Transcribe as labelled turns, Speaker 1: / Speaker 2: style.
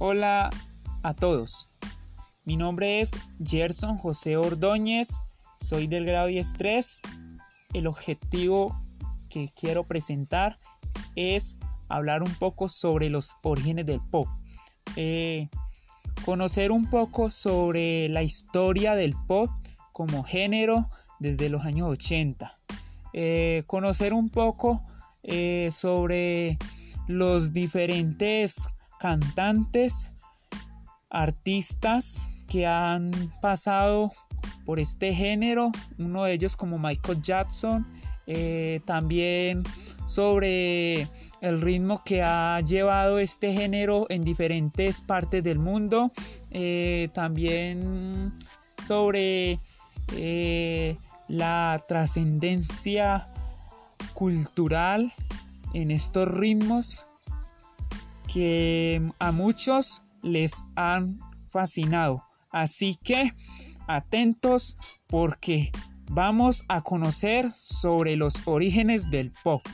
Speaker 1: Hola a todos. Mi nombre es Gerson José Ordóñez. Soy del grado 10-3. El objetivo que quiero presentar es hablar un poco sobre los orígenes del pop. Eh, conocer un poco sobre la historia del pop como género desde los años 80. Eh, conocer un poco eh, sobre los diferentes cantantes, artistas que han pasado por este género, uno de ellos como Michael Jackson, eh, también sobre el ritmo que ha llevado este género en diferentes partes del mundo, eh, también sobre eh, la trascendencia cultural en estos ritmos que a muchos les han fascinado. Así que atentos porque vamos a conocer sobre los orígenes del pop.